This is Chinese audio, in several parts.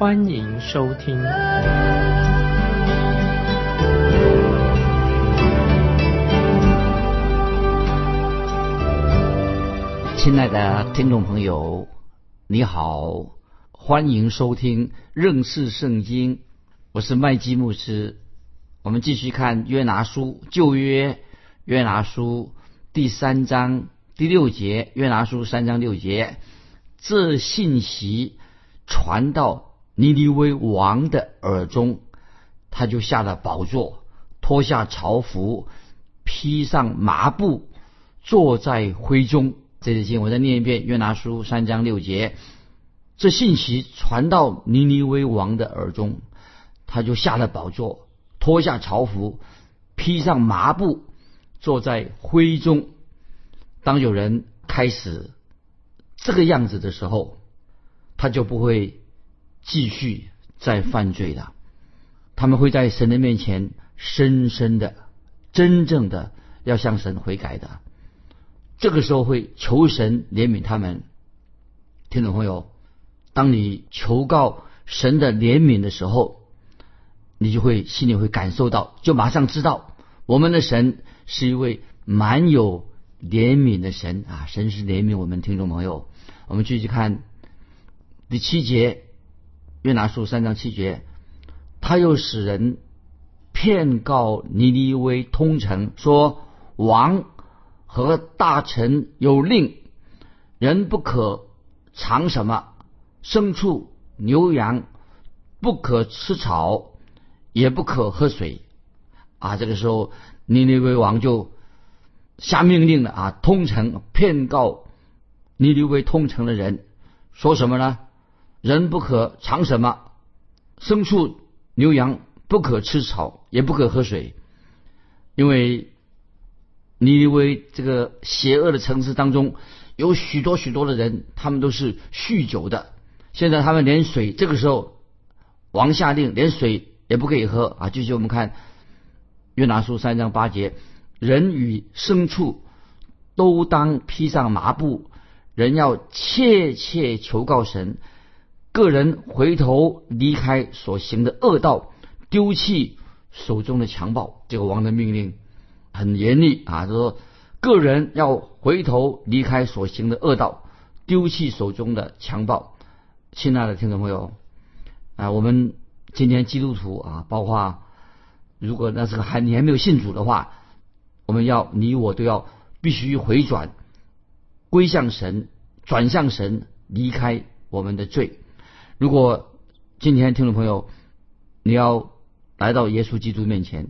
欢迎收听。亲爱的听众朋友，你好，欢迎收听认识圣经。我是麦基牧师。我们继续看约拿书旧约约拿书第三章第六节。约拿书三章六节，这信息传到尼尼微王的耳中，他就下了宝座，脱下朝服，披上麻布，坐在灰中。这节经我再念一遍：约拿书三章六节，这信息传到尼尼微王的耳中，他就下了宝座，脱下朝服，披上麻布，坐在灰中。当有人开始这个样子的时候，他就不会继续再犯罪的。他们会在神的面前深深的、真正的要向神悔改的。这个时候会求神怜悯他们，听众朋友，当你求告神的怜悯的时候，你就会心里会感受到，就马上知道我们的神是一位蛮有怜悯的神啊！神是怜悯我们听众朋友。我们继续看第七节，约拿书三章七节，他又使人骗告尼尼微通城，说王。和大臣有令，人不可尝什么牲畜、牛羊，不可吃草，也不可喝水。啊，这个时候尼尼微王就下命令了啊，通城骗告尼尼微通城的人，说什么呢？人不可尝什么牲畜、牛羊，不可吃草，也不可喝水，因为。尼尼微这个邪恶的城市当中，有许多许多的人，他们都是酗酒的。现在他们连水，这个时候王下令，连水也不可以喝啊！继续我们看约拿书三章八节：人与牲畜都当披上麻布，人要切切求告神，个人回头离开所行的恶道，丢弃手中的强暴。这个王的命令。很严厉啊！就说个人要回头离开所行的恶道，丢弃手中的强暴。亲爱的听众朋友啊，我们今天基督徒啊，包括如果那是个还你还没有信主的话，我们要你我都要必须回转，归向神，转向神，离开我们的罪。如果今天听众朋友你要来到耶稣基督面前，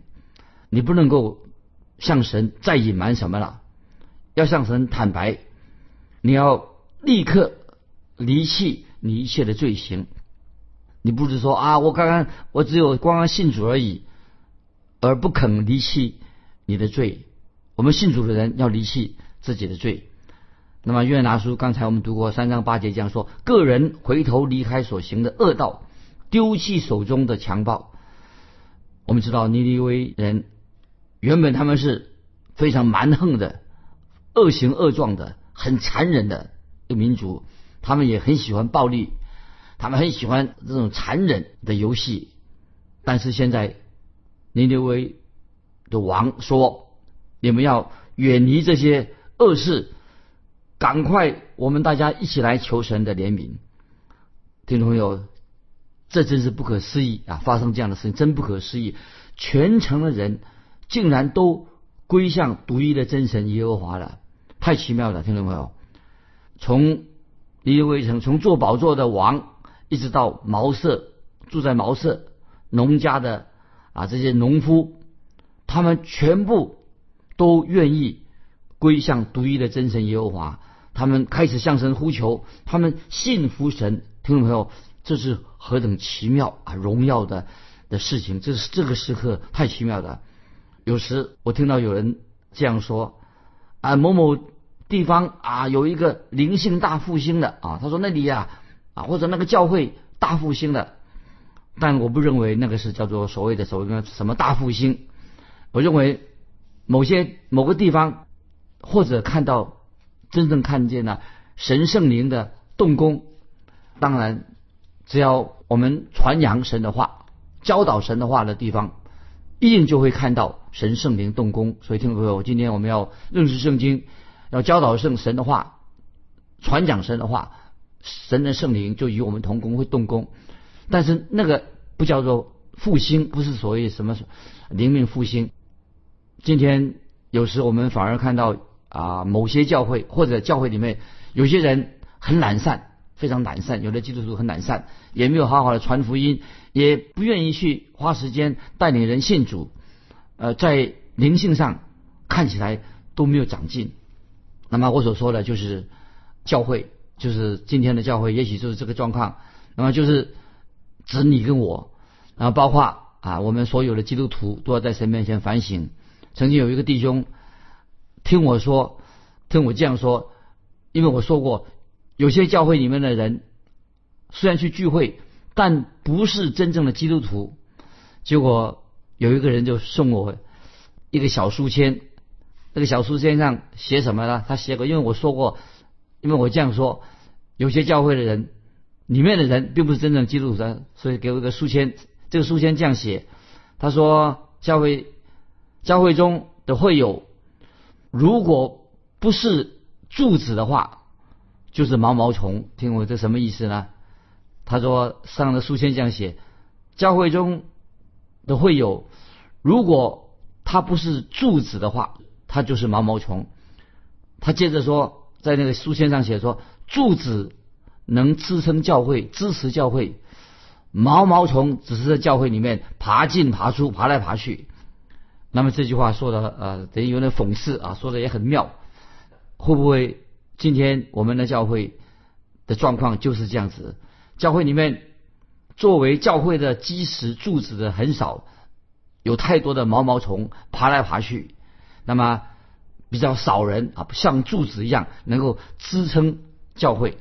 你不能够。向神再隐瞒什么了？要向神坦白，你要立刻离弃你一切的罪行。你不是说啊，我刚刚我只有光信主而已，而不肯离弃你的罪。我们信主的人要离弃自己的罪。那么约拿书刚才我们读过三章八节这样说：个人回头离开所行的恶道，丢弃手中的强暴。我们知道尼尼微人。原本他们是非常蛮横的、恶行恶状的、很残忍的一个民族，他们也很喜欢暴力，他们很喜欢这种残忍的游戏。但是现在尼尼微的王说：“你们要远离这些恶事，赶快，我们大家一起来求神的怜悯。”听众朋友，这真是不可思议啊！发生这样的事情真不可思议，全城的人。竟然都归向独一的真神耶和华了，太奇妙了！听众朋友，从尼尼微城，从做宝座的王，一直到茅舍住在茅舍农家的啊这些农夫，他们全部都愿意归向独一的真神耶和华，他们开始向神呼求，他们信服神。听众朋友，这是何等奇妙啊！荣耀的的事情。这是这个时刻太奇妙了。有时我听到有人这样说啊，某某地方啊有一个灵性大复兴的啊，他说那里呀啊或者那个教会大复兴的，但我不认为那个是叫做所谓的所谓的什么大复兴。我认为某些某个地方或者看到真正看见了神圣灵的动工，当然只要我们传扬神的话、教导神的话的地方，一定就会看到神圣灵动工。所以，听众朋友，今天我们要认识圣经，要教导圣神的话、传讲神的话，神的圣灵就与我们同工，会动工。但是那个不叫做复兴，不是所谓什么灵命复兴。今天有时我们反而看到啊，某些教会或者教会里面有些人很懒散，非常懒散。有的基督徒很懒散，也没有好好的传福音，也不愿意去花时间带领人信主。呃，在灵性上看起来都没有长进。那么我所说的就是教会，就是今天的教会，也许就是这个状况。那么就是指你跟我，然后包括啊，我们所有的基督徒都要在神面前反省。曾经有一个弟兄听我说，听我这样说，因为我说过，有些教会里面的人虽然去聚会，但不是真正的基督徒。结果有一个人就送我一个小书签，那个小书签上写什么呢？他写过，因为我说过，因为我这样说，有些教会的人里面的人并不是真正基督徒，所以给我一个书签。这个书签这样写，他说教会。教会中的会友，如果不是柱子的话，就是毛毛虫。听我这什么意思呢？他说上的书签这样写：教会中的会友，如果他不是柱子的话，他就是毛毛虫。他接着说，在那个书签上写说，柱子能支撑教会，支持教会；毛毛虫只是在教会里面爬进爬出，爬来爬去。那么这句话说的呃，等于有点讽刺啊，说的也很妙。会不会今天我们的教会的状况就是这样子？教会里面作为教会的基石柱子的很少，有太多的毛毛虫爬来爬去，那么比较少人啊，像柱子一样能够支撑教会。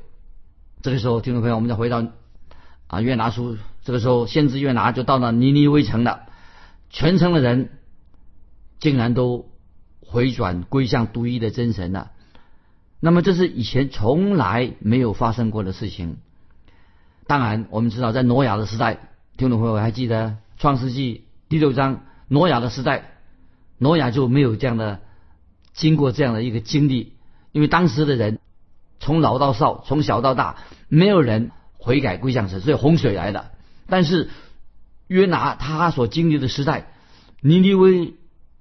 这个时候，听众朋友，我们再回到啊约拿书，这个时候先知约拿就到了尼尼微城了，全城的人。竟然都回转归向独一的真神了，那么这是以前从来没有发生过的事情。当然，我们知道在挪亚的时代，听众朋友还记得创世纪第六章挪亚的时代，挪亚就没有这样的经过这样的一个经历，因为当时的人从老到少，从小到大，没有人悔改归向神，所以洪水来了。但是约拿他所经历的时代，尼尼微。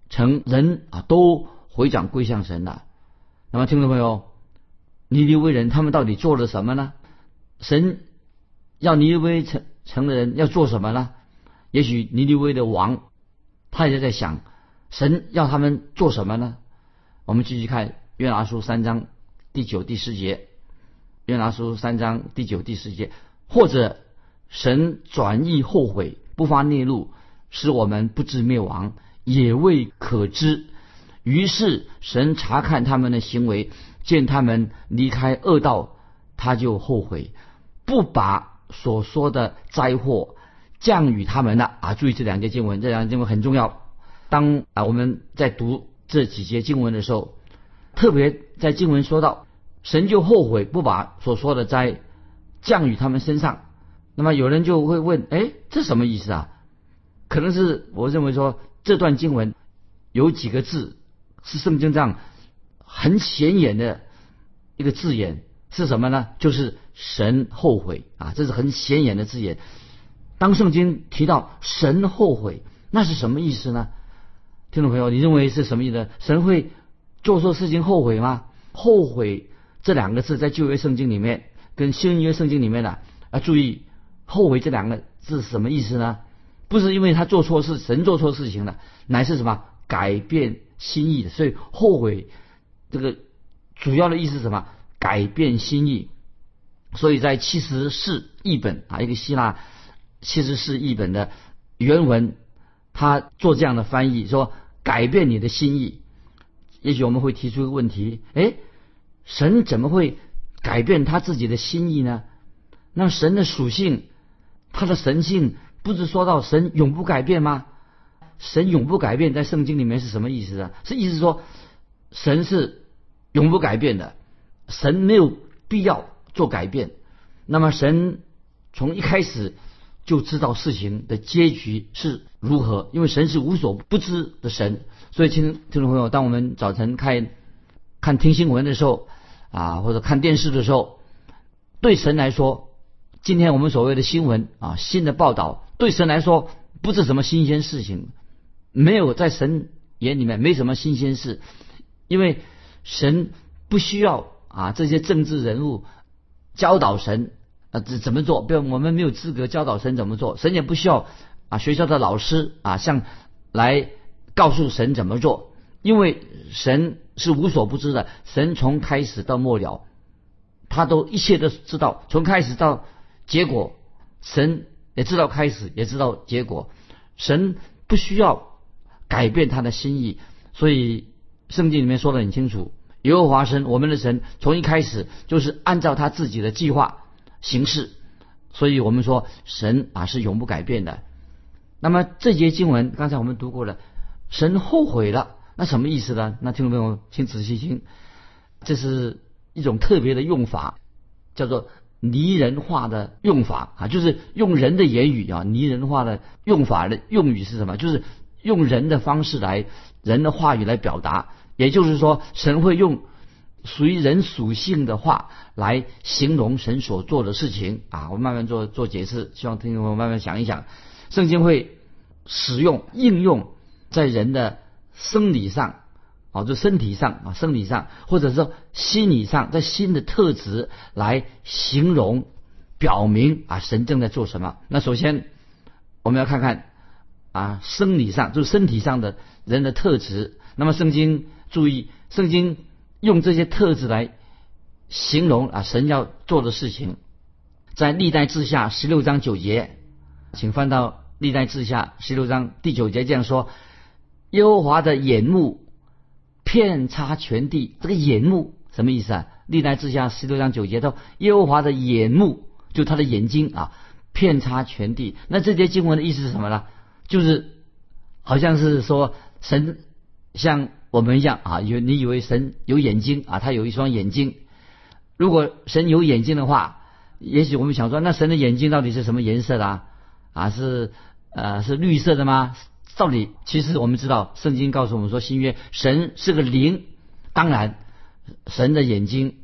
成人啊，都回转归向神了。那么，听众朋友，尼尼微人他们到底做了什么呢？神要尼尼微成成的人要做什么呢？也许尼尼微的王他也在想，神要他们做什么呢？我们继续看约拿书三章第九、第十节。约拿书三章第九、第十节，或者神转意后悔，不发孽怒，使我们不致灭亡。也未可知，于是神查看他们的行为，见他们离开恶道，他就后悔，不把所说的灾祸降与他们了。啊，注意这两节经文，这两节经文很重要。当啊我们在读这几节经文的时候，特别在经文说到，神就后悔不把所说的灾降与他们身上。那么有人就会问，哎，这什么意思啊？可能是我认为说。这段经文有几个字是圣经上很显眼的一个字眼是什么呢？就是神后悔啊，这是很显眼的字眼。当圣经提到神后悔，那是什么意思呢？听众朋友，你认为是什么意思？神会做错事情后悔吗？后悔这两个字在旧约圣经里面跟新约圣经里面呢？啊，注意后悔这两个字是什么意思呢？不是因为他做错事，神做错事情了，乃是什么改变心意的。所以后悔这个主要的意思是什么？改变心意。所以在七十四译本啊，一个希腊七十四译本的原文他做这样的翻译，说改变你的心意。也许我们会提出一个问题：哎，神怎么会改变他自己的心意呢？那神的属性，他的神性，不是说到神永不改变吗？神永不改变，在圣经里面是什么意思呢？是意思说，神是永不改变的，神没有必要做改变。那么神从一开始就知道事情的结局是如何，因为神是无所不知的神。所以，听听众朋友，当我们早晨看看听新闻的时候啊，或者看电视的时候，对神来说，今天我们所谓的新闻啊，新的报道，对神来说不是什么新鲜事情。没有在神眼里面没什么新鲜事，因为神不需要啊这些政治人物教导神啊怎怎么做，不，我们没有资格教导神怎么做，神也不需要啊学校的老师啊像来告诉神怎么做，因为神是无所不知的，神从开始到末了，他都一切都知道，从开始到结果，神也知道开始，也知道结果，神不需要。改变他的心意，所以圣经里面说的很清楚，耶和华神，我们的神，从一开始就是按照他自己的计划行事，所以我们说神啊是永不改变的。那么这节经文刚才我们读过了，神后悔了，那什么意思呢？那听众朋友请仔细听，这是一种特别的用法，叫做拟人化的用法啊，就是用人的言语啊，拟人化的用法的用语是什么？就是。用人的方式来，人的话语来表达，也就是说，神会用属于人属性的话来形容神所做的事情啊。我慢慢做做解释，希望听众朋友慢慢想一想，圣经会使用应用在人的生理上啊，就身体上啊，生理上，或者说心理上，在新的特质来形容、表明啊，神正在做什么。那首先我们要看看。啊，生理上就是身体上的人的特质。那么圣经注意，圣经用这些特质来形容啊神要做的事情，在历代志下十六章九节，请翻到历代志下十六章第九节这样说：耶和华的眼目遍插全地。这个眼目什么意思啊？历代志下十六章九节说，耶和华的眼目就他的眼睛啊，遍插全地。那这节经文的意思是什么呢？就是，好像是说神像我们一样啊，有你以为神有眼睛啊，他有一双眼睛。如果神有眼睛的话，也许我们想说，那神的眼睛到底是什么颜色的啊？是呃是绿色的吗？到底其实我们知道，圣经告诉我们说，新约神是个灵。当然，神的眼睛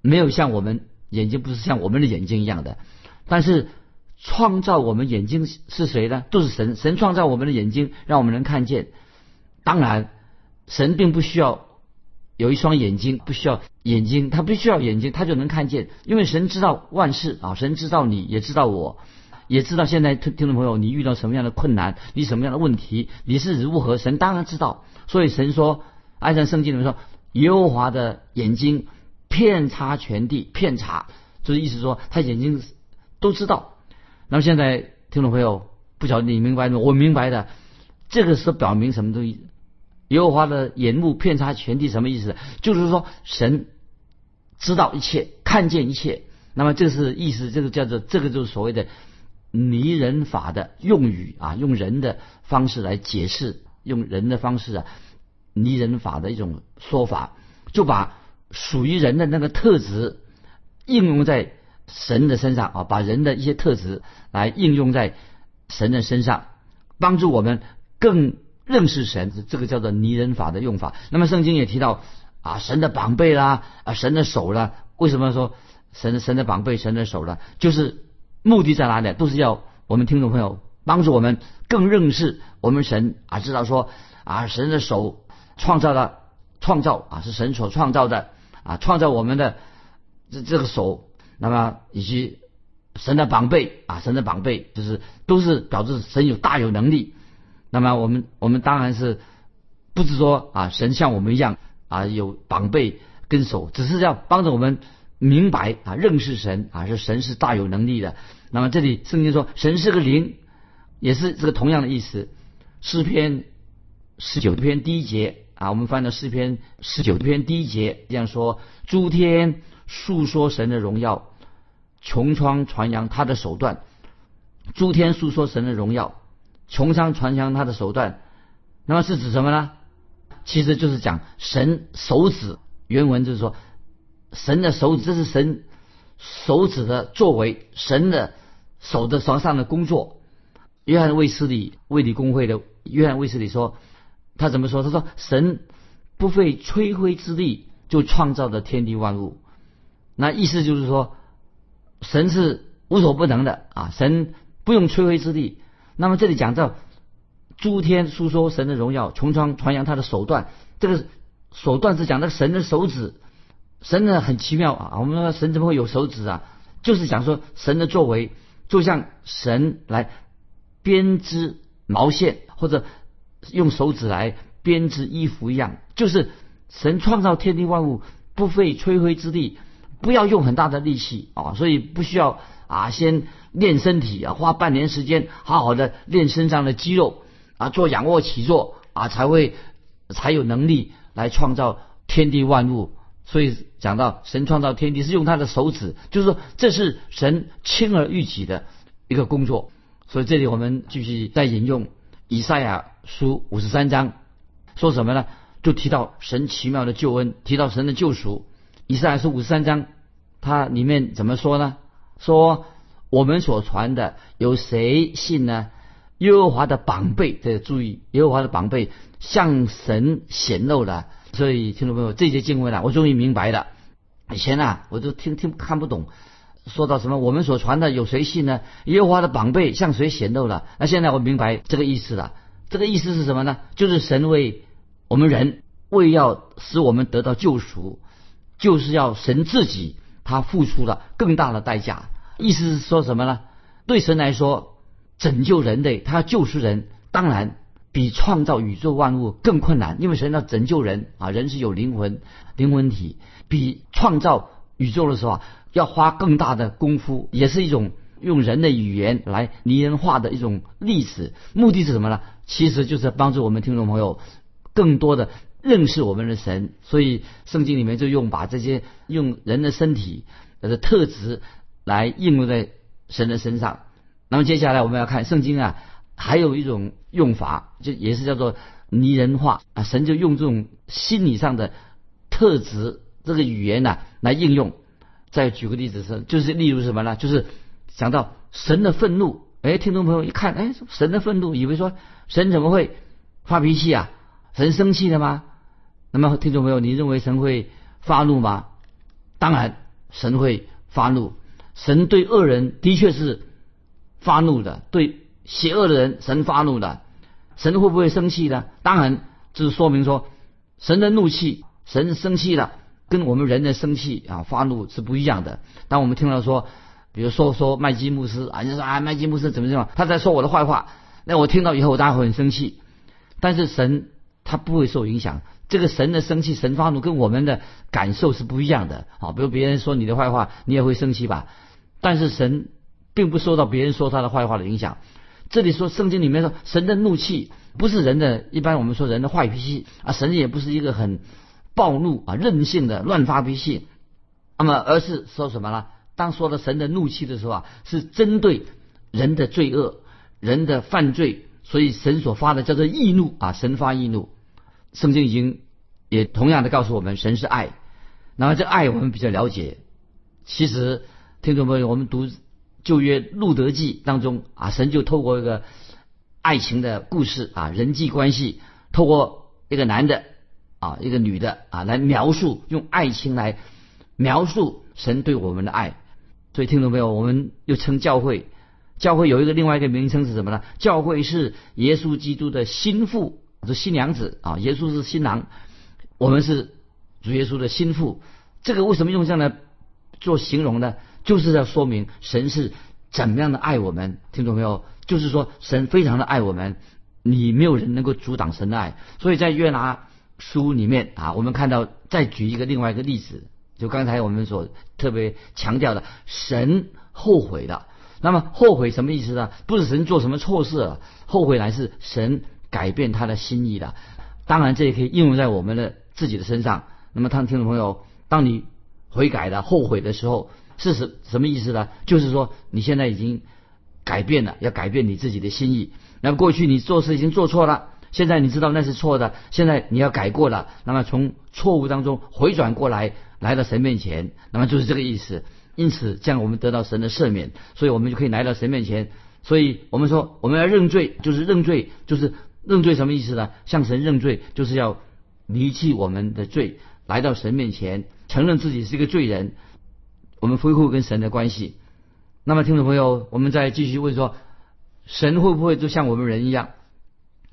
没有像我们眼睛不是像我们的眼睛一样的，但是。创造我们眼睛是谁呢？都是神。神创造我们的眼睛，让我们能看见。当然，神并不需要有一双眼睛，不需要眼睛，他不需要眼睛，他就能看见。因为神知道万事啊，神知道你也知道我，也知道现在听听众朋友你遇到什么样的困难，你什么样的问题，你是如何，神当然知道。所以神说，按照圣经里面说，耶和华的眼睛遍察全地，遍察就是意思说他眼睛都知道。那么现在听众朋友不晓得你明白吗？我明白的，这个是表明什么东西？耶和华的眼目遍察全地，什么意思？就是说神知道一切，看见一切。那么这是意思，这个叫做这个就是所谓的拟人法的用语啊，用人的方式来解释，用人的方式啊，拟人法的一种说法，就把属于人的那个特质应用在。神的身上啊，把人的一些特质来应用在神的身上，帮助我们更认识神。这个叫做拟人法的用法。那么圣经也提到啊，神的宝贝啦，啊，神的手啦。为什么说神神的宝贝、神的手呢？就是目的在哪里？都是要我们听众朋友帮助我们更认识我们神啊，知道说啊，神的手创造了创造啊，是神所创造的啊，创造我们的这这个手。那么以及神的宝贝啊，神的宝贝就是都是表示神有大有能力。那么我们我们当然是不是说啊，神像我们一样啊有宝贝跟手，只是要帮着我们明白啊认识神啊，是神是大有能力的。那么这里圣经说神是个灵，也是这个同样的意思。诗篇十九篇第一节啊，我们翻到诗篇十九篇第一节这样说：诸天述说神的荣耀，穹苍传扬他的手段。诸天述说神的荣耀，穹苍传扬他的手段。那么是指什么呢？其实就是讲神手指。原文就是说，神的手指，这是神手指的作为，神的手的床上的工作。约翰卫斯理卫理公会的约翰卫斯理说，他怎么说？他说，神不费吹灰之力就创造了天地万物。那意思就是说，神是无所不能的啊，神不用吹灰之力。那么这里讲到诸天诉说神的荣耀，穹苍传扬他的手段，这个。手段是讲那个神的手指，神呢很奇妙啊！我们说神怎么会有手指啊？就是讲说神的作为，就像神来编织毛线，或者用手指来编织衣服一样。就是神创造天地万物不费吹灰之力，不要用很大的力气啊，所以不需要啊先练身体啊，花半年时间好好的练身上的肌肉啊，做仰卧起坐啊，才会才有能力。来创造天地万物，所以讲到神创造天地是用他的手指，就是说这是神轻而易举的一个工作。所以这里我们继续再引用以赛亚书五十三章，说什么呢？就提到神奇妙的救恩，提到神的救赎。以赛亚书五十三章，它里面怎么说呢？说我们所传的有谁信呢？耶和华的宝贝，这注意，耶和华的宝贝向神显露了。所以听众朋友，这些经文呢，我终于明白了。以前啊，我都听听看不懂，说到什么我们所传的有谁信呢？耶和华的宝贝向谁显露了？那现在我明白这个意思了。这个意思是什么呢？就是神为我们人，为要使我们得到救赎，就是要神自己他付出了更大的代价。意思是说什么呢？对神来说。拯救人类，他要救赎人，当然比创造宇宙万物更困难，因为神要拯救人啊，人是有灵魂、灵魂体，比创造宇宙的时候啊，要花更大的功夫，也是一种用人的语言来拟人化的一种历史。目的是什么呢？其实就是帮助我们听众朋友更多的认识我们的神。所以圣经里面就用把这些用人的身体的特质来应用在神的身上。那么接下来我们要看圣经啊，还有一种用法，就也是叫做拟人化啊。神就用这种心理上的特质，这个语言呢来应用。再举个例子是，就是例如什么呢？就是讲到神的愤怒。哎，听众朋友一看，哎，神的愤怒，以为说神怎么会发脾气啊？神生气了吗？那么听众朋友，你认为神会发怒吗？当然，神会发怒。神对恶人的确是。发怒的，对邪恶的人，神发怒的，神会不会生气呢？当然，这是说明说，神的怒气，神生气了，跟我们人的生气啊发怒是不一样的。当我们听到说，比如说说麦基牧师啊，就说啊麦基牧师怎么怎么，他在说我的坏话，那我听到以后，我当然会很生气。但是神他不会受影响，这个神的生气，神发怒跟我们的感受是不一样的啊。比如别人说你的坏话，你也会生气吧？但是神。并不受到别人说他的坏话的影响。这里说圣经里面说，神的怒气不是人的一般我们说人的坏脾气啊，神也不是一个很暴怒啊、任性的乱发脾气。那么，而是说什么呢？当说了神的怒气的时候啊，是针对人的罪恶、人的犯罪，所以神所发的叫做易怒啊，神发易怒。圣经已经也同样的告诉我们，神是爱。那么这爱我们比较了解。其实听众朋友，我们读。旧约路德记当中啊，神就透过一个爱情的故事啊，人际关系，透过一个男的啊，一个女的啊，来描述用爱情来描述神对我们的爱。所以听懂没有？我们又称教会，教会有一个另外一个名称是什么呢？教会是耶稣基督的心腹，是新娘子啊，耶稣是新郎，我们是主耶稣的心腹。这个为什么用这样的做形容呢？就是要说明神是怎么样的爱我们，听懂没有？就是说神非常的爱我们，你没有人能够阻挡神的爱。所以在约拿书里面啊，我们看到再举一个另外一个例子，就刚才我们所特别强调的，神后悔的，那么后悔什么意思呢？不是神做什么错事了，后悔乃是神改变他的心意了。当然，这也可以应用在我们的自己的身上。那么，他听众朋友，当你悔改了、后悔的时候，是什什么意思呢？就是说你现在已经改变了，要改变你自己的心意。那么过去你做事已经做错了，现在你知道那是错的，现在你要改过了。那么从错误当中回转过来，来到神面前，那么就是这个意思。因此，这样我们得到神的赦免，所以我们就可以来到神面前。所以我们说，我们要认罪，就是认罪，就是认罪什么意思呢？向神认罪，就是要离弃我们的罪，来到神面前，承认自己是一个罪人。我们恢复跟神的关系。那么，听众朋友，我们再继续问说，神会不会就像我们人一样，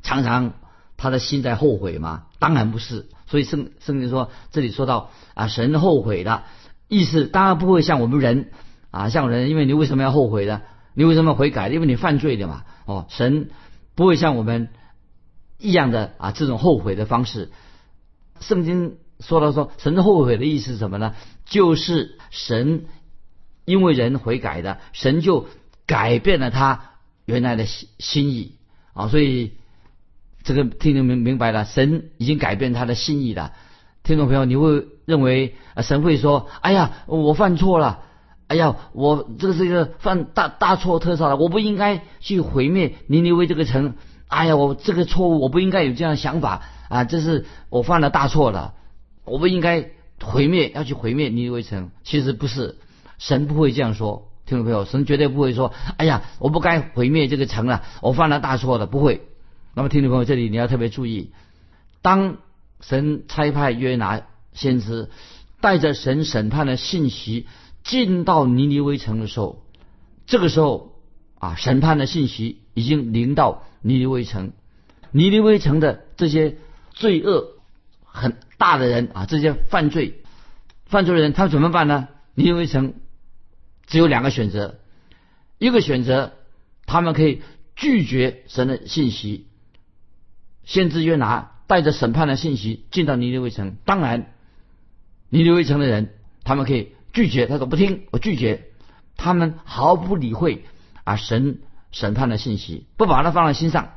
常常他的心在后悔吗？当然不是。所以圣圣经说，这里说到啊，神后悔的。意思当然不会像我们人啊，像人，因为你为什么要后悔呢？你为什么要悔改？因为你犯罪的嘛。哦，神不会像我们一样的啊，这种后悔的方式。圣经说到说，神后悔的意思是什么呢？就是神因为人悔改的，神就改变了他原来的心心意啊。所以这个听众明明白了，神已经改变他的心意了。听众朋友，你会认为啊，神会说：“哎呀，我犯错了，哎呀，我这个是一个犯大大错特错了，我不应该去毁灭尼尼微这个城。哎呀，我这个错误，我不应该有这样的想法啊，这是我犯了大错了，我不应该毁灭，要去毁灭尼尼微城。其实不是，神不会这样说。听众朋友，神绝对不会说：哎呀，我不该毁灭这个城了，我犯了大错了，不会。那么，听众朋友，这里你要特别注意，当。神差派约拿先知带着神审判的信息进到尼尼微城的时候，这个时候啊，审判的信息已经临到尼尼微城。尼尼微城的这些罪恶很大的人啊，这些犯罪犯罪的人，他怎么办呢？尼尼微城只有两个选择，一个选择他们可以拒绝神的信息，先知约拿。带着审判的信息进到尼尼微城，当然，尼尼微城的人他们可以拒绝，他说不听，我拒绝，他们毫不理会啊神审判的信息，不把它放在心上。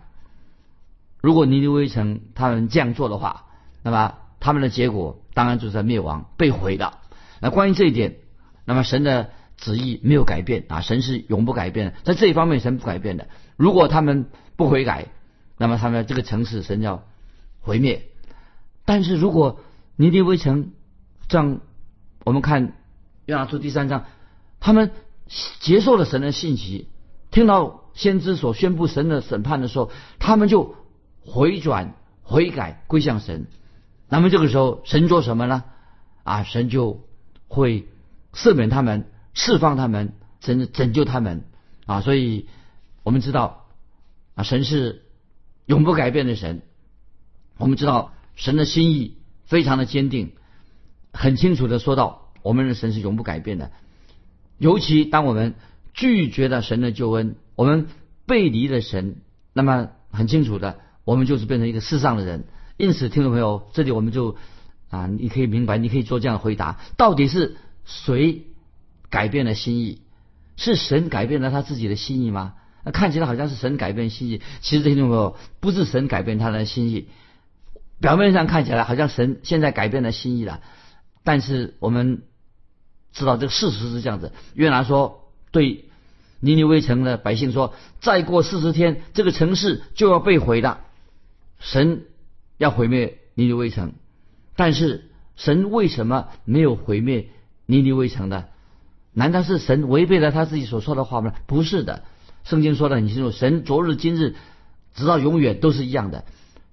如果尼尼微城他们这样做的话，那么他们的结果当然就是在灭亡、被毁的。那关于这一点，那么神的旨意没有改变啊，神是永不改变的，在这一方面神不改变的。如果他们不悔改，那么他们这个城市神要。毁灭，但是如果尼尼微城，这样我们看约拿书第三章，他们接受了神的信息，听到先知所宣布神的审判的时候，他们就回转悔改归向神。那么这个时候神做什么呢？啊，神就会赦免他们，释放他们，拯拯救他们啊。所以我们知道啊，神是永不改变的神。我们知道神的心意非常的坚定，很清楚的说到，我们的神是永不改变的。尤其当我们拒绝了神的救恩，我们背离了神，那么很清楚的，我们就是变成一个世上的人。因此，听众朋友，这里我们就啊，你可以明白，你可以做这样的回答：到底是谁改变了心意？是神改变了他自己的心意吗？那看起来好像是神改变心意，其实听众朋友，不是神改变他的心意。表面上看起来好像神现在改变了心意了，但是我们知道这个事实是这样子。约拿说对尼尼微城的百姓说：“再过四十天，这个城市就要被毁了。神要毁灭尼尼微城，但是神为什么没有毁灭尼尼微城呢？难道是神违背了他自己所说的话吗？不是的，圣经说的很清楚，神昨日今日直到永远都是一样的。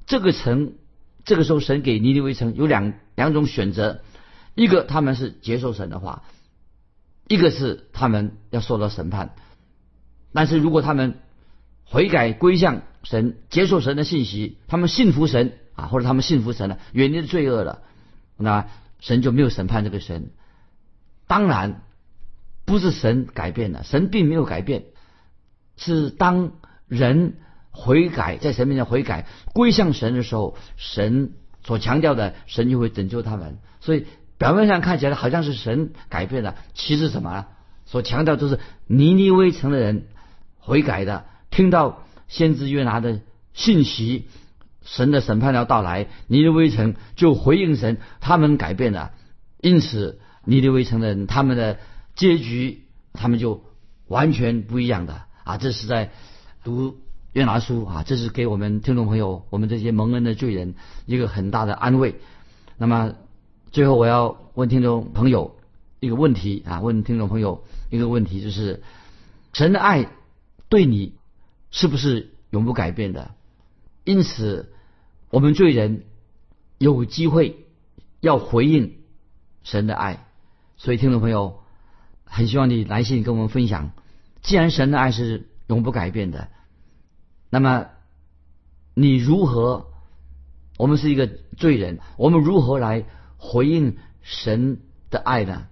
这个城。这个时候，神给尼尼微城有两两种选择：一个他们是接受神的话，一个是他们要受到审判。但是如果他们悔改归向神，接受神的信息，他们信服神啊，或者他们信服神了，远离罪恶了，那神就没有审判这个神。当然，不是神改变了，神并没有改变，是当人。悔改，在神面前悔改，归向神的时候，神所强调的，神就会拯救他们。所以表面上看起来好像是神改变了，其实什么？所强调就是尼尼微城的人悔改的，听到先知约拿的信息，神的审判要到来，尼尼微城就回应神，他们改变了，因此尼尼微城的人他们的结局，他们就完全不一样的啊！这是在读约拿书啊，这是给我们听众朋友，我们这些蒙恩的罪人一个很大的安慰。那么最后我要问听众朋友。一个问题啊，问听众朋友一个问题，就是神的爱对你是不是永不改变的？因此，我们罪人有机会要回应神的爱。所以，听众朋友很希望你来信跟我们分享。既然神的爱是永不改变的，那么你如何？我们是一个罪人，我们如何来回应神的爱呢？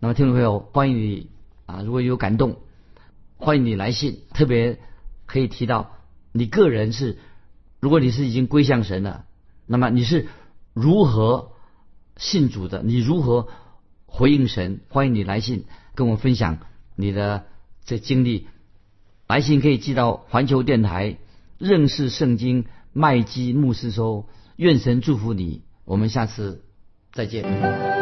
那么，听众朋友，欢迎你啊！如果有感动，欢迎你来信。特别可以提到你个人是，如果你是已经归向神了，那么你是如何信主的？你如何回应神？欢迎你来信跟我分享你的这经历。来信可以寄到环球电台认识圣经麦基牧师收。愿神祝福你，我们下次再见。